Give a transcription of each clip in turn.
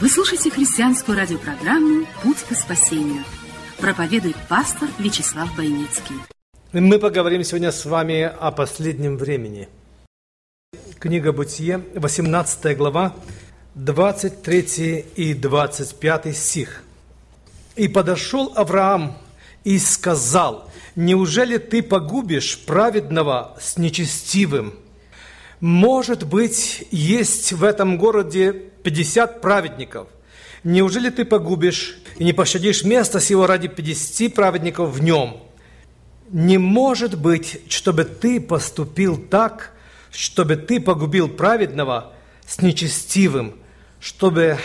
Вы слушаете христианскую радиопрограмму «Путь к спасению». Проповедует пастор Вячеслав Бойницкий. Мы поговорим сегодня с вами о последнем времени. Книга Бытие, 18 глава, 23 и 25 стих. «И подошел Авраам и сказал, «Неужели ты погубишь праведного с нечестивым? Может быть, есть в этом городе 50 праведников. Неужели ты погубишь и не пощадишь место сего ради 50 праведников в нем? Не может быть, чтобы ты поступил так, чтобы ты погубил праведного с нечестивым, чтобы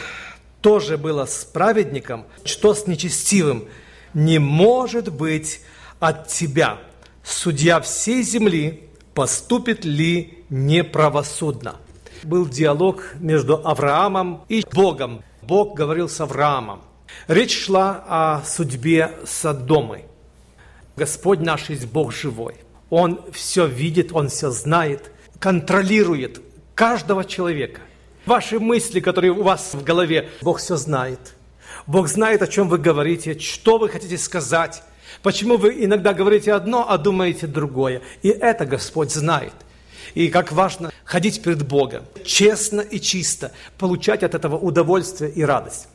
тоже было с праведником, что с нечестивым. Не может быть от тебя, судья всей земли, поступит ли неправосудно. Был диалог между Авраамом и Богом. Бог говорил с Авраамом. Речь шла о судьбе Содомы. Господь наш есть Бог живой. Он все видит, Он все знает, контролирует каждого человека. Ваши мысли, которые у вас в голове, Бог все знает. Бог знает, о чем вы говорите, что вы хотите сказать. Почему вы иногда говорите одно, а думаете другое? И это Господь знает. И как важно ходить перед Богом, честно и чисто, получать от этого удовольствие и радость.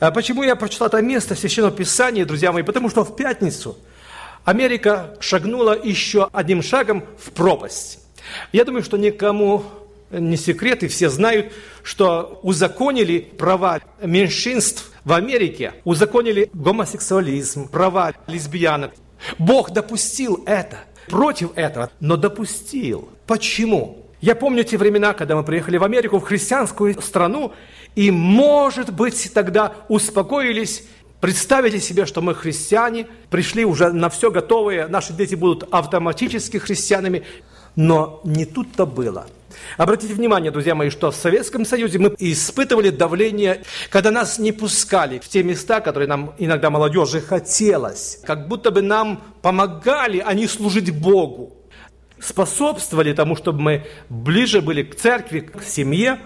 А почему я прочитал это место в Священном Писании, друзья мои? Потому что в пятницу Америка шагнула еще одним шагом в пропасть. Я думаю, что никому не секрет, и все знают, что узаконили права меньшинств в Америке, узаконили гомосексуализм, права лесбиянок. Бог допустил это, против этого, но допустил. Почему? Я помню те времена, когда мы приехали в Америку, в христианскую страну, и, может быть, тогда успокоились, представили себе, что мы христиане, пришли уже на все готовые, наши дети будут автоматически христианами, но не тут-то было – Обратите внимание, друзья мои, что в Советском Союзе мы испытывали давление, когда нас не пускали в те места, которые нам иногда молодежи хотелось. Как будто бы нам помогали, а не служить Богу. Способствовали тому, чтобы мы ближе были к церкви, к семье.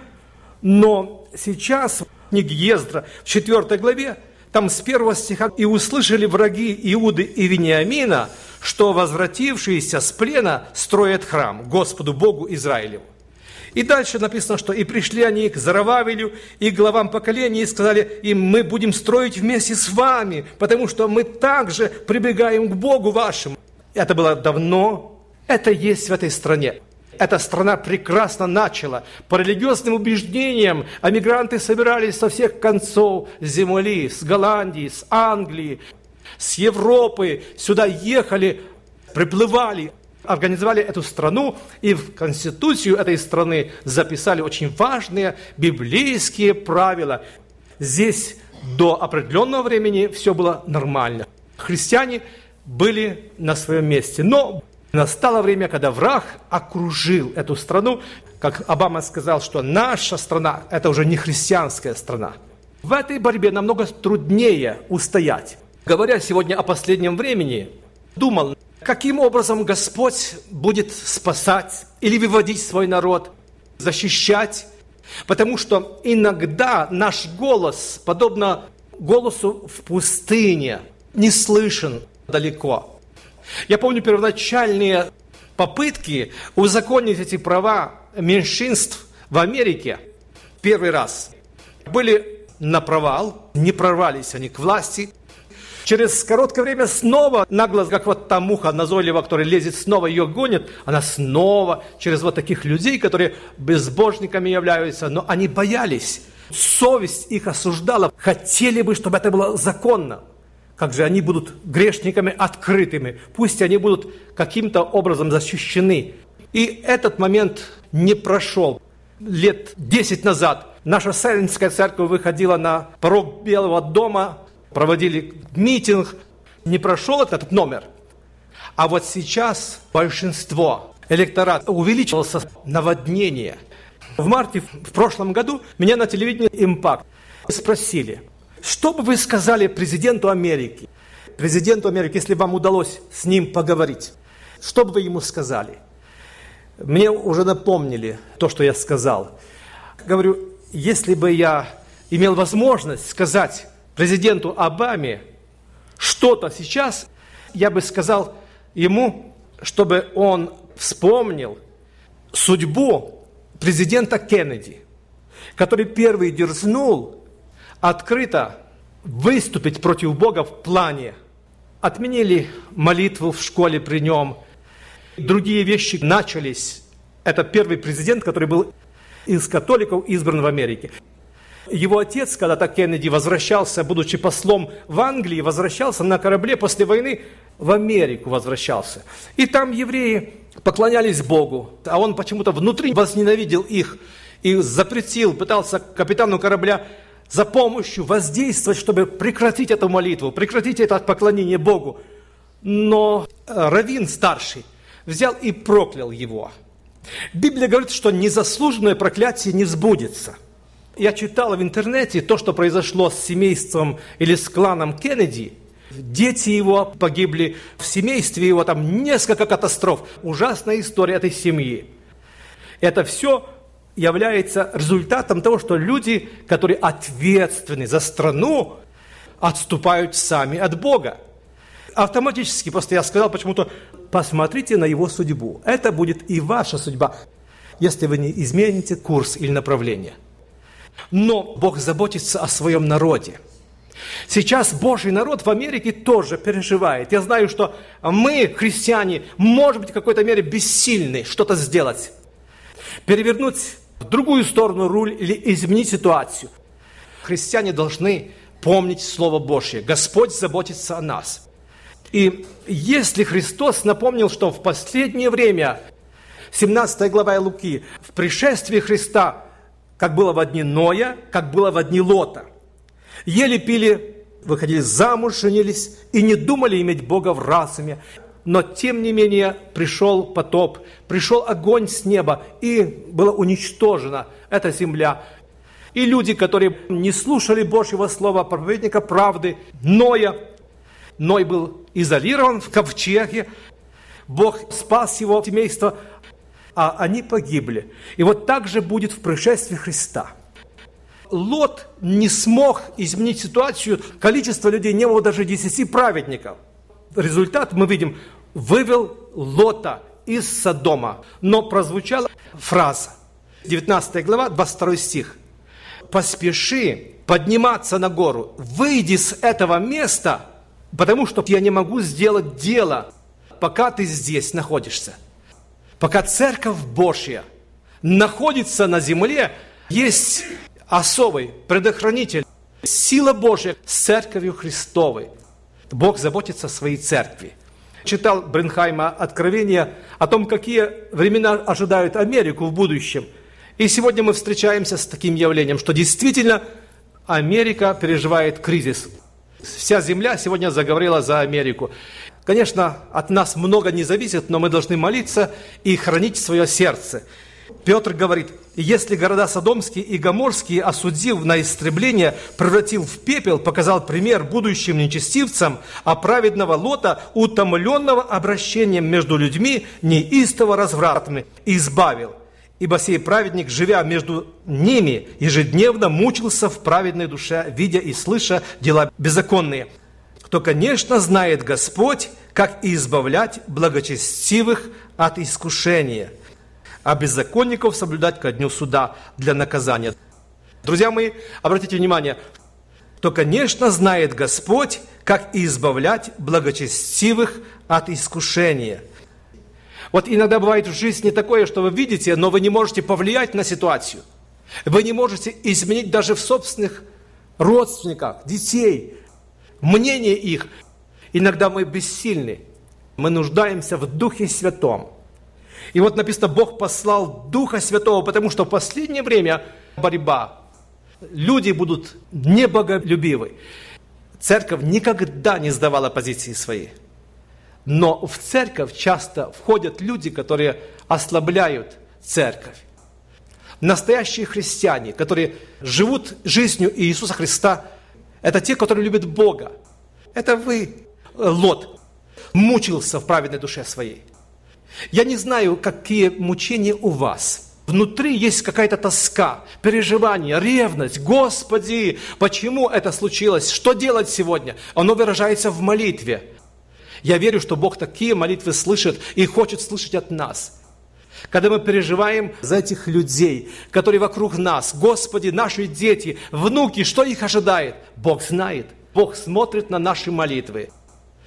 Но сейчас в книге Ездра в 4 главе, там с первого стиха, «И услышали враги Иуды и Вениамина, что возвратившиеся с плена строят храм Господу Богу Израилеву. И дальше написано, что «И пришли они к Зарававелю и главам поколения и сказали им, мы будем строить вместе с вами, потому что мы также прибегаем к Богу вашему». Это было давно, это есть в этой стране. Эта страна прекрасно начала. По религиозным убеждениям эмигранты собирались со всех концов земли, с Голландии, с Англии, с Европы, сюда ехали, приплывали, организовали эту страну и в конституцию этой страны записали очень важные библейские правила. Здесь до определенного времени все было нормально. Христиане были на своем месте. Но настало время, когда враг окружил эту страну. Как Обама сказал, что наша страна – это уже не христианская страна. В этой борьбе намного труднее устоять. Говоря сегодня о последнем времени, думал, Каким образом Господь будет спасать или выводить свой народ, защищать? Потому что иногда наш голос, подобно голосу в пустыне, не слышен далеко. Я помню первоначальные попытки узаконить эти права меньшинств в Америке первый раз были на провал, не прорвались они к власти – Через короткое время снова нагло, как вот та муха назойливая, которая лезет, снова ее гонит, она снова через вот таких людей, которые безбожниками являются, но они боялись. Совесть их осуждала. Хотели бы, чтобы это было законно. Как же они будут грешниками открытыми. Пусть они будут каким-то образом защищены. И этот момент не прошел. Лет 10 назад Наша Сайлинская церковь выходила на порог Белого дома, проводили митинг. Не прошел этот номер. А вот сейчас большинство электорат увеличился наводнение. В марте в прошлом году меня на телевидении «Импакт» спросили, что бы вы сказали президенту Америки, президенту Америки, если вам удалось с ним поговорить, что бы вы ему сказали? Мне уже напомнили то, что я сказал. Говорю, если бы я имел возможность сказать президенту Обаме что-то сейчас, я бы сказал ему, чтобы он вспомнил судьбу президента Кеннеди, который первый дерзнул открыто выступить против Бога в плане. Отменили молитву в школе при нем. Другие вещи начались. Это первый президент, который был из католиков избран в Америке. Его отец, когда-то Кеннеди возвращался, будучи послом в Англии, возвращался на корабле после войны в Америку возвращался. И там евреи поклонялись Богу, а он почему-то внутри возненавидел их и запретил, пытался капитану корабля за помощью воздействовать, чтобы прекратить эту молитву, прекратить это поклонение Богу. Но Равин старший взял и проклял его – Библия говорит, что незаслуженное проклятие не сбудется. Я читал в интернете то, что произошло с семейством или с кланом Кеннеди. Дети его погибли, в семействе его там несколько катастроф. Ужасная история этой семьи. Это все является результатом того, что люди, которые ответственны за страну, отступают сами от Бога. Автоматически, просто я сказал почему-то, посмотрите на его судьбу. Это будет и ваша судьба, если вы не измените курс или направление. Но Бог заботится о своем народе. Сейчас Божий народ в Америке тоже переживает. Я знаю, что мы, христиане, может быть, в какой-то мере бессильны что-то сделать. Перевернуть в другую сторону руль или изменить ситуацию. Христиане должны помнить Слово Божье. Господь заботится о нас. И если Христос напомнил, что в последнее время, 17 глава Луки, в пришествии Христа, как было в дни Ноя, как было в дни Лота, ели, пили, выходили замуж, женились и не думали иметь Бога в разуме. Но, тем не менее, пришел потоп, пришел огонь с неба, и была уничтожена эта земля. И люди, которые не слушали Божьего слова, проповедника правды, Ноя, Ной был изолирован в ковчеге, Бог спас его семейство, а они погибли. И вот так же будет в пришествии Христа. Лот не смог изменить ситуацию, количество людей не было даже десяти праведников. Результат мы видим, вывел Лота из Содома. Но прозвучала фраза, 19 глава, 22 стих. «Поспеши подниматься на гору, выйди с этого места, Потому что я не могу сделать дело, пока ты здесь находишься. Пока Церковь Божья находится на земле, есть особый предохранитель, сила Божья с Церковью Христовой. Бог заботится о своей Церкви. Читал Бренхайма откровение о том, какие времена ожидают Америку в будущем. И сегодня мы встречаемся с таким явлением, что действительно Америка переживает кризис. Вся земля сегодня заговорила за Америку. Конечно, от нас много не зависит, но мы должны молиться и хранить свое сердце. Петр говорит, если города Содомские и Гоморские, осудив на истребление, превратил в пепел, показал пример будущим нечестивцам, а праведного Лота, утомленного обращением между людьми, неистово развратными, избавил ибо сей праведник, живя между ними, ежедневно мучился в праведной душе, видя и слыша дела беззаконные. Кто, конечно, знает Господь, как избавлять благочестивых от искушения, а беззаконников соблюдать ко дню суда для наказания. Друзья мои, обратите внимание, то, конечно, знает Господь, как избавлять благочестивых от искушения – вот иногда бывает в жизни такое, что вы видите, но вы не можете повлиять на ситуацию. Вы не можете изменить даже в собственных родственниках, детей, мнение их. Иногда мы бессильны. Мы нуждаемся в Духе Святом. И вот написано, Бог послал Духа Святого, потому что в последнее время борьба люди будут небоголюбивы. Церковь никогда не сдавала позиции своей. Но в церковь часто входят люди, которые ослабляют церковь. Настоящие христиане, которые живут жизнью Иисуса Христа, это те, которые любят Бога. Это вы, Лот, мучился в праведной душе своей. Я не знаю, какие мучения у вас – Внутри есть какая-то тоска, переживание, ревность. Господи, почему это случилось? Что делать сегодня? Оно выражается в молитве. Я верю, что Бог такие молитвы слышит и хочет слышать от нас. Когда мы переживаем за этих людей, которые вокруг нас, Господи, наши дети, внуки, что их ожидает? Бог знает. Бог смотрит на наши молитвы.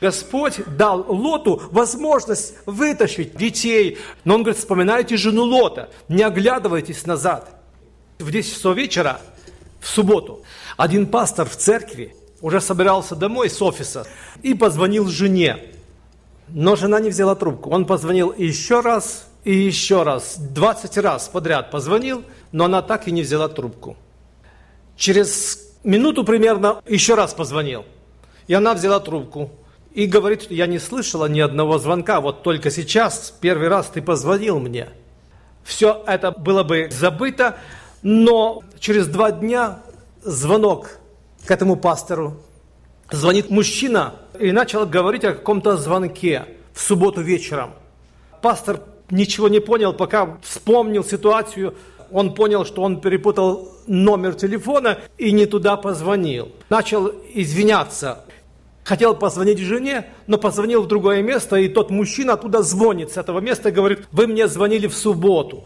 Господь дал Лоту возможность вытащить детей. Но он говорит, вспоминайте жену Лота, не оглядывайтесь назад. В 10 часов вечера, в субботу, один пастор в церкви уже собирался домой с офиса и позвонил жене. Но жена не взяла трубку. Он позвонил еще раз и еще раз, 20 раз подряд позвонил, но она так и не взяла трубку. Через минуту примерно еще раз позвонил, и она взяла трубку и говорит, я не слышала ни одного звонка, вот только сейчас, первый раз ты позвонил мне. Все это было бы забыто, но через два дня звонок к этому пастору. Звонит мужчина и начал говорить о каком-то звонке в субботу вечером. Пастор ничего не понял, пока вспомнил ситуацию, он понял, что он перепутал номер телефона и не туда позвонил. Начал извиняться. Хотел позвонить жене, но позвонил в другое место, и тот мужчина оттуда звонит с этого места и говорит, вы мне звонили в субботу.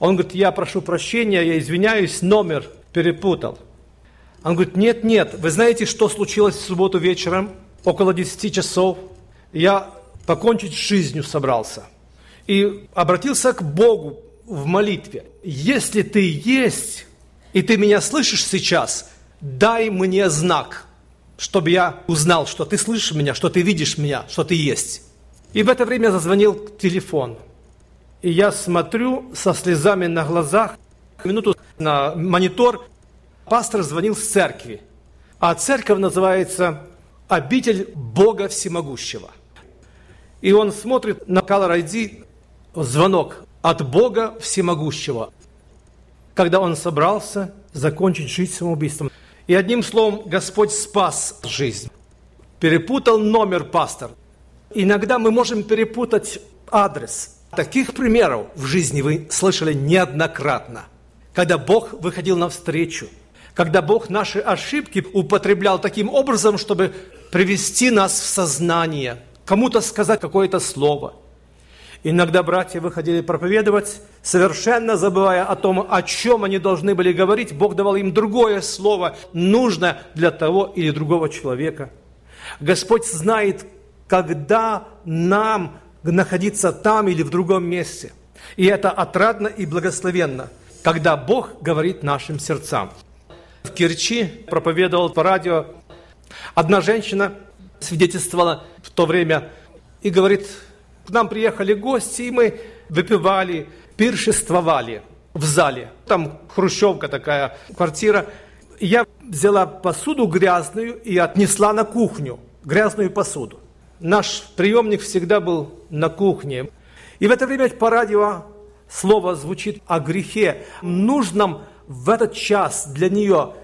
Он говорит, я прошу прощения, я извиняюсь, номер перепутал. Он говорит, нет, нет, вы знаете, что случилось в субботу вечером, около 10 часов? Я покончить с жизнью собрался. И обратился к Богу в молитве. Если ты есть, и ты меня слышишь сейчас, дай мне знак – чтобы я узнал, что ты слышишь меня, что ты видишь меня, что ты есть. И в это время зазвонил телефон. И я смотрю со слезами на глазах, минуту на монитор, пастор звонил с церкви. А церковь называется «Обитель Бога Всемогущего». И он смотрит на Color ID, звонок от Бога Всемогущего. Когда он собрался закончить жизнь самоубийством. И одним словом, Господь спас жизнь. Перепутал номер пастор. Иногда мы можем перепутать адрес. Таких примеров в жизни вы слышали неоднократно. Когда Бог выходил навстречу, когда Бог наши ошибки употреблял таким образом, чтобы привести нас в сознание, кому-то сказать какое-то слово – Иногда братья выходили проповедовать, совершенно забывая о том, о чем они должны были говорить. Бог давал им другое слово, нужное для того или другого человека. Господь знает, когда нам находиться там или в другом месте. И это отрадно и благословенно, когда Бог говорит нашим сердцам. В Керчи проповедовал по радио одна женщина, свидетельствовала в то время и говорит, к нам приехали гости, и мы выпивали, пиршествовали в зале. Там хрущевка такая, квартира. Я взяла посуду грязную и отнесла на кухню, грязную посуду. Наш приемник всегда был на кухне. И в это время по радио слово звучит о грехе, нужном в этот час для нее.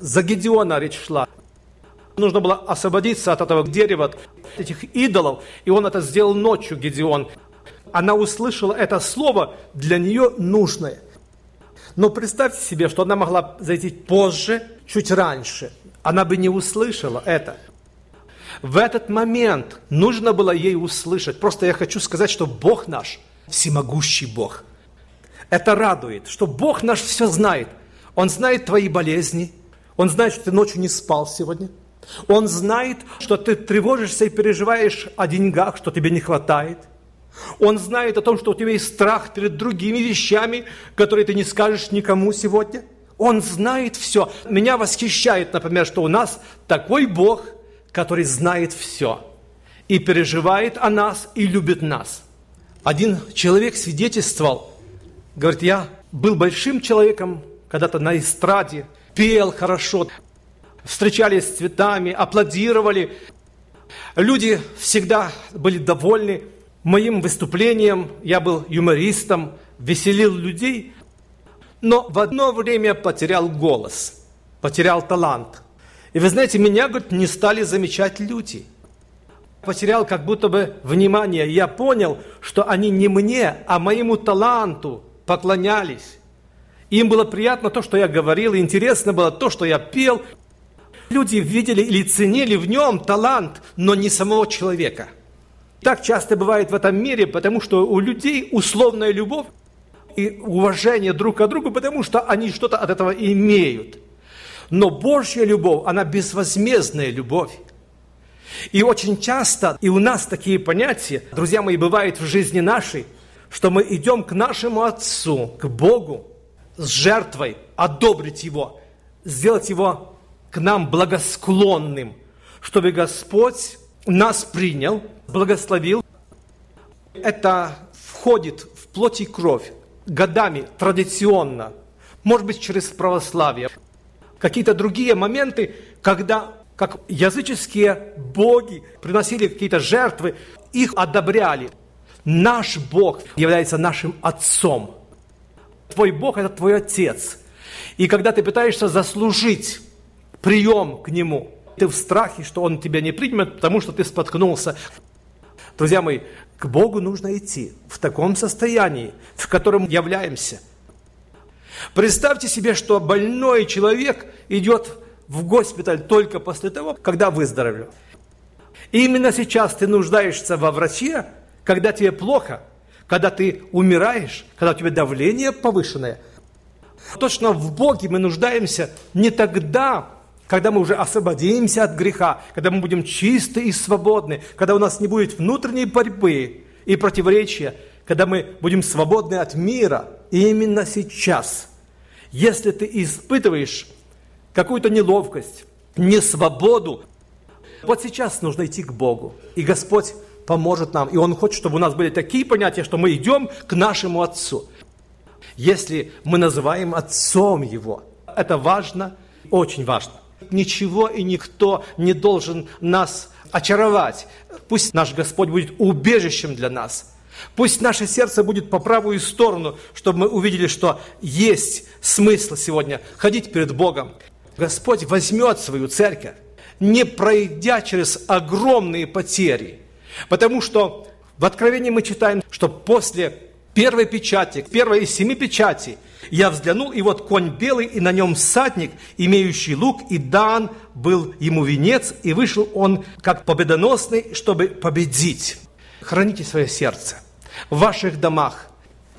За Гедеона речь шла. Нужно было освободиться от этого дерева, этих идолов, и он это сделал ночью, Гедеон. Она услышала это слово для нее нужное. Но представьте себе, что она могла зайти позже, чуть раньше. Она бы не услышала это. В этот момент нужно было ей услышать. Просто я хочу сказать, что Бог наш, всемогущий Бог. Это радует, что Бог наш все знает. Он знает твои болезни. Он знает, что ты ночью не спал сегодня – он знает, что ты тревожишься и переживаешь о деньгах, что тебе не хватает. Он знает о том, что у тебя есть страх перед другими вещами, которые ты не скажешь никому сегодня. Он знает все. Меня восхищает, например, что у нас такой Бог, который знает все и переживает о нас и любит нас. Один человек свидетельствовал, говорит, я был большим человеком когда-то на эстраде, пел хорошо, встречались с цветами, аплодировали. Люди всегда были довольны моим выступлением. Я был юмористом, веселил людей, но в одно время потерял голос, потерял талант. И вы знаете, меня, говорит, не стали замечать люди. Потерял как будто бы внимание. Я понял, что они не мне, а моему таланту поклонялись. Им было приятно то, что я говорил, интересно было то, что я пел. Люди видели или ценили в нем талант, но не самого человека. Так часто бывает в этом мире, потому что у людей условная любовь и уважение друг к другу, потому что они что-то от этого имеют. Но Божья любовь, она безвозмездная любовь. И очень часто и у нас такие понятия, друзья мои, бывают в жизни нашей, что мы идем к нашему Отцу, к Богу, с жертвой, одобрить Его, сделать Его к нам благосклонным, чтобы Господь нас принял, благословил. Это входит в плоть и кровь годами, традиционно, может быть, через православие. Какие-то другие моменты, когда как языческие боги приносили какие-то жертвы, их одобряли. Наш Бог является нашим Отцом – Твой Бог – это твой Отец. И когда ты пытаешься заслужить прием к Нему, ты в страхе, что Он тебя не примет, потому что ты споткнулся. Друзья мои, к Богу нужно идти в таком состоянии, в котором являемся. Представьте себе, что больной человек идет в госпиталь только после того, когда выздоровел. Именно сейчас ты нуждаешься во враче, когда тебе плохо – когда ты умираешь, когда у тебя давление повышенное. Точно в Боге мы нуждаемся не тогда, когда мы уже освободимся от греха, когда мы будем чисты и свободны, когда у нас не будет внутренней борьбы и противоречия, когда мы будем свободны от мира. Именно сейчас, если ты испытываешь какую-то неловкость, несвободу, вот сейчас нужно идти к Богу. И Господь поможет нам. И Он хочет, чтобы у нас были такие понятия, что мы идем к нашему Отцу. Если мы называем Отцом Его, это важно, очень важно. Ничего и никто не должен нас очаровать. Пусть наш Господь будет убежищем для нас. Пусть наше сердце будет по правую сторону, чтобы мы увидели, что есть смысл сегодня ходить перед Богом. Господь возьмет свою церковь, не пройдя через огромные потери – Потому что в Откровении мы читаем, что после первой печати, первой из семи печатей, я взглянул, и вот конь белый, и на нем всадник, имеющий лук, и дан был ему венец, и вышел он как победоносный, чтобы победить. Храните свое сердце. В ваших домах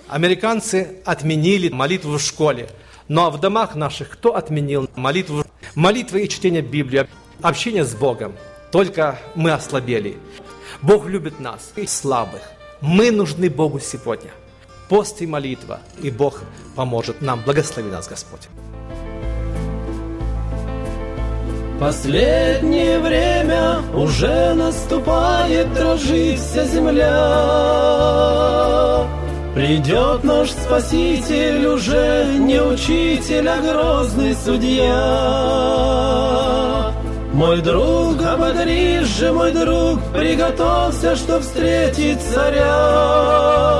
американцы отменили молитву в школе, ну а в домах наших кто отменил молитву? Молитвы и чтение Библии, общение с Богом. Только мы ослабели. Бог любит нас, и слабых. Мы нужны Богу сегодня. Пост и молитва, и Бог поможет нам. Благослови нас, Господь. Последнее время уже наступает, дрожит вся земля. Придет наш Спаситель уже не учитель, а грозный судья. Мой друг, ободрись же, мой друг, приготовься, что встретить царя.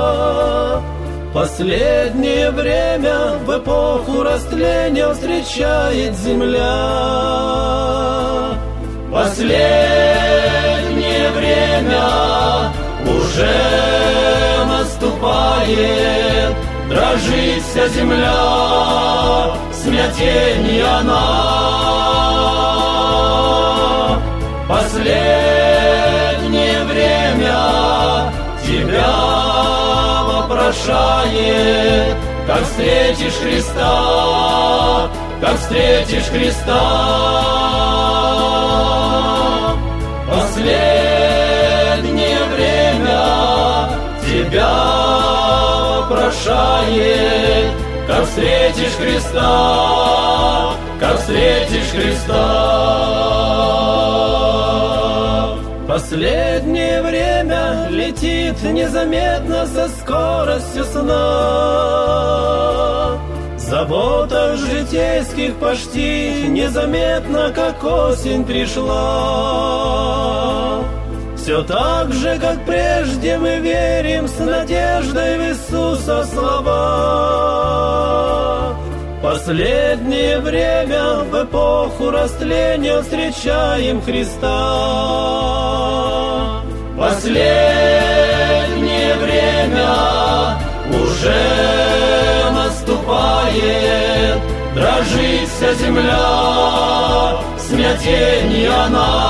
Последнее время в эпоху растления встречает земля. Последнее время уже наступает, дрожит вся земля, смятение она последнее время тебя вопрошает, как встретишь Христа, как встретишь Христа. Последнее время тебя вопрошает, как встретишь Христа, как встретишь Христа. Последнее время летит незаметно со скоростью сна. заботах житейских почти незаметно, как осень пришла. Все так же, как прежде мы верим с надеждой в Иисуса слова. Последнее время в эпоху растления встречаем Христа. Последнее время уже наступает, дрожит вся земля, смятение она.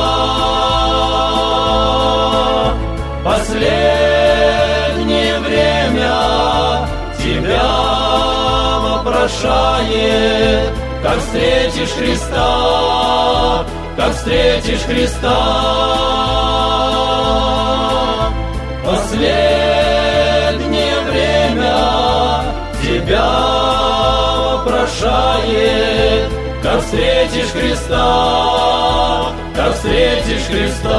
Последнее вопрошает, как встретишь Христа, как встретишь Христа. Последнее время тебя вопрошает, как встретишь Христа, как встретишь Христа.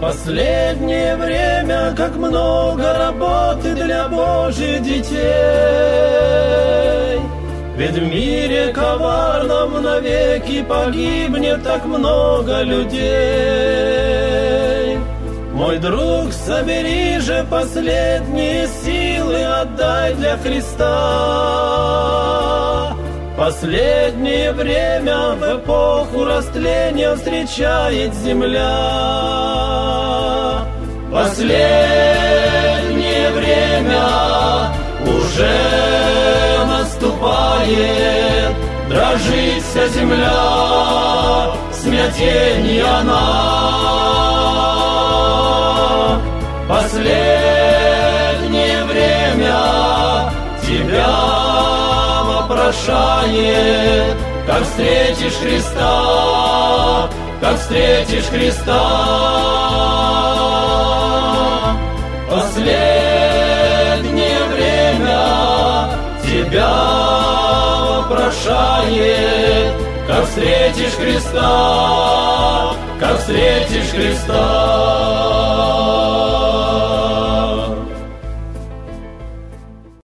Последнее время, как много работы для Божьих детей. Ведь в мире коварном навеки погибнет так много людей. Мой друг, собери же последние силы, отдай для Христа. Последнее время в эпоху растления встречает земля. Последнее время уже наступает, дрожит вся земля, смятение она. Последнее время тебя вопрошает, как встретишь Христа, как встретишь Христа. Последнее время тебя вопрошает, как встретишь Христа, как встретишь Христа.